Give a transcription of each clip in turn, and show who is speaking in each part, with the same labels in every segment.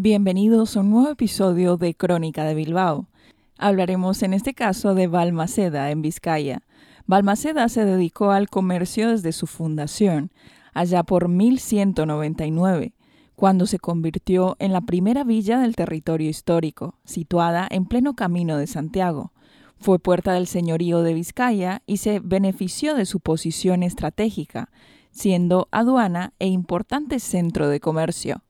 Speaker 1: Bienvenidos a un nuevo episodio de Crónica de Bilbao. Hablaremos en este caso de Balmaceda, en Vizcaya. Balmaceda se dedicó al comercio desde su fundación, allá por 1199, cuando se convirtió en la primera villa del territorio histórico, situada en pleno camino de Santiago. Fue puerta del señorío de Vizcaya y se benefició de su posición estratégica, siendo aduana e importante centro de comercio.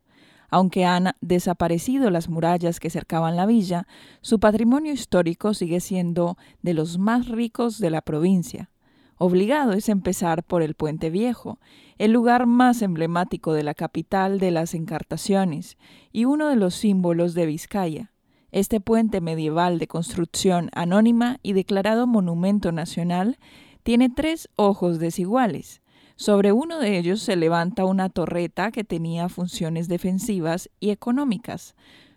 Speaker 1: Aunque han desaparecido las murallas que cercaban la villa, su patrimonio histórico sigue siendo de los más ricos de la provincia. Obligado es empezar por el Puente Viejo, el lugar más emblemático de la capital de las encartaciones y uno de los símbolos de Vizcaya. Este puente medieval de construcción anónima y declarado monumento nacional tiene tres ojos desiguales, sobre uno de ellos se levanta una torreta que tenía funciones defensivas y económicas.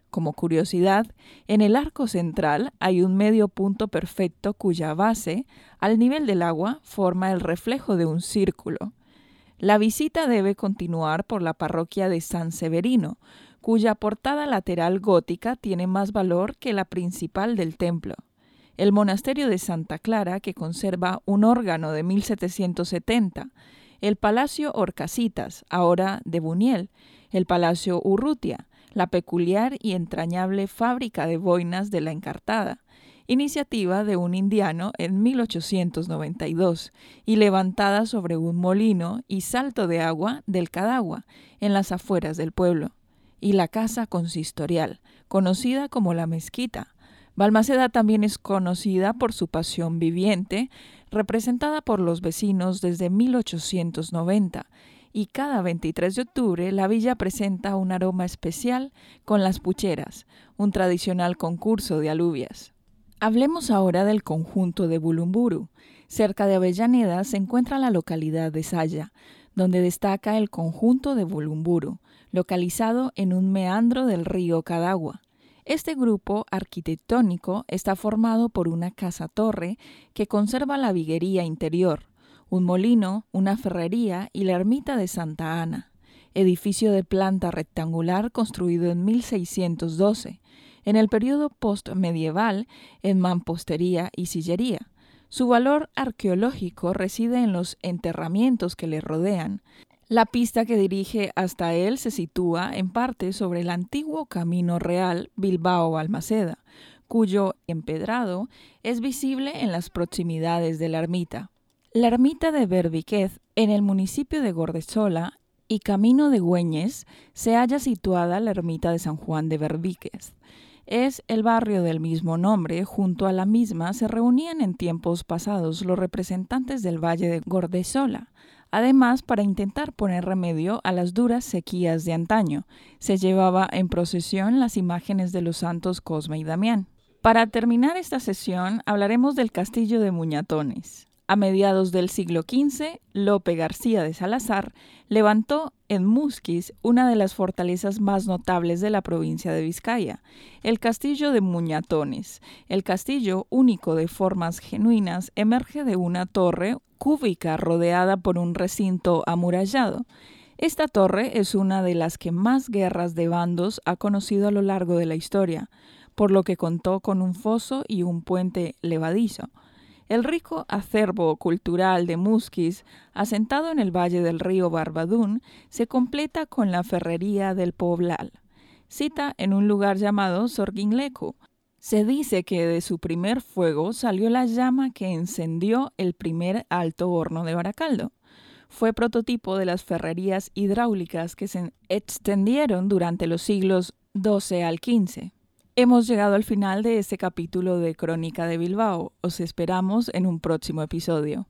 Speaker 1: Como curiosidad, en el arco central hay un medio punto perfecto cuya base, al nivel del agua, forma el reflejo de un círculo. La visita debe continuar por la parroquia de San Severino, cuya portada lateral gótica tiene más valor que la principal del templo. El monasterio de Santa Clara, que conserva un órgano de 1770, el Palacio Orcasitas, ahora de Buniel, el Palacio Urrutia, la peculiar y entrañable fábrica de boinas de la Encartada, iniciativa de un indiano en 1892 y levantada sobre un molino y salto de agua del Cadagua, en las afueras del pueblo, y la casa consistorial, conocida como la mezquita. Balmaceda también es conocida por su pasión viviente, representada por los vecinos desde 1890, y cada 23 de octubre la villa presenta un aroma especial con las pucheras, un tradicional concurso de alubias. Hablemos ahora del conjunto de Bulumburu. Cerca de Avellaneda se encuentra la localidad de Saya, donde destaca el conjunto de Bulumburu, localizado en un meandro del río Cadagua. Este grupo arquitectónico está formado por una casa-torre que conserva la viguería interior, un molino, una ferrería y la ermita de Santa Ana, edificio de planta rectangular construido en 1612, en el periodo postmedieval en mampostería y sillería. Su valor arqueológico reside en los enterramientos que le rodean, la pista que dirige hasta él se sitúa en parte sobre el antiguo camino real Bilbao-Balmaceda, cuyo empedrado es visible en las proximidades de la ermita. La ermita de Berbiquez, en el municipio de Gordesola, y camino de Güeñes, se halla situada la ermita de San Juan de Berbiquez. Es el barrio del mismo nombre, junto a la misma se reunían en tiempos pasados los representantes del valle de Gordesola, Además, para intentar poner remedio a las duras sequías de antaño, se llevaba en procesión las imágenes de los santos Cosme y Damián. Para terminar esta sesión, hablaremos del castillo de Muñatones. A mediados del siglo XV, Lope García de Salazar levantó en Musquis una de las fortalezas más notables de la provincia de Vizcaya, el castillo de Muñatones. El castillo, único de formas genuinas, emerge de una torre cúbica rodeada por un recinto amurallado. Esta torre es una de las que más guerras de bandos ha conocido a lo largo de la historia, por lo que contó con un foso y un puente levadizo. El rico acervo cultural de Musquis, asentado en el valle del río Barbadún, se completa con la ferrería del Poblal. Cita en un lugar llamado Sorguinleco. Se dice que de su primer fuego salió la llama que encendió el primer alto horno de Baracaldo. Fue prototipo de las ferrerías hidráulicas que se extendieron durante los siglos XII al XV. Hemos llegado al final de este capítulo de Crónica de Bilbao. Os esperamos en un próximo episodio.